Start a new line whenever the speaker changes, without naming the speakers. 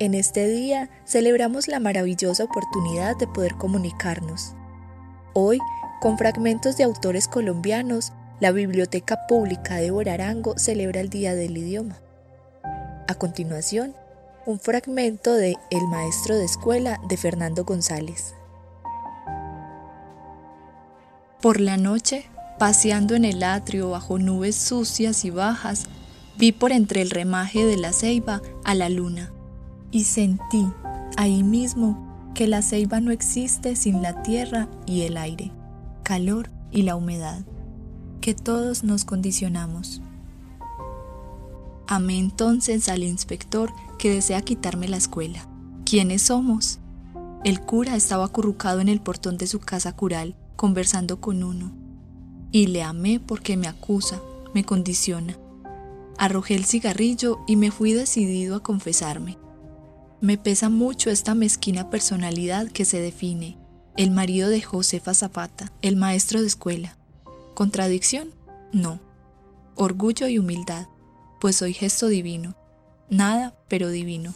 En este día celebramos la maravillosa oportunidad de poder comunicarnos. Hoy, con fragmentos de autores colombianos, la Biblioteca Pública de Borarango celebra el Día del Idioma. A continuación, un fragmento de El Maestro de Escuela de Fernando González. Por la noche, paseando en el atrio bajo nubes sucias y bajas, vi por entre el remaje de la ceiba a la luna y sentí ahí mismo que la ceiba no existe sin la tierra y el aire, calor y la humedad, que todos nos condicionamos. Amé entonces al inspector que desea quitarme la escuela. ¿Quiénes somos? El cura estaba acurrucado en el portón de su casa cural, conversando con uno. Y le amé porque me acusa, me condiciona. Arrojé el cigarrillo y me fui decidido a confesarme. Me pesa mucho esta mezquina personalidad que se define, el marido de Josefa Zapata, el maestro de escuela. ¿Contradicción? No. Orgullo y humildad, pues soy gesto divino. Nada, pero divino.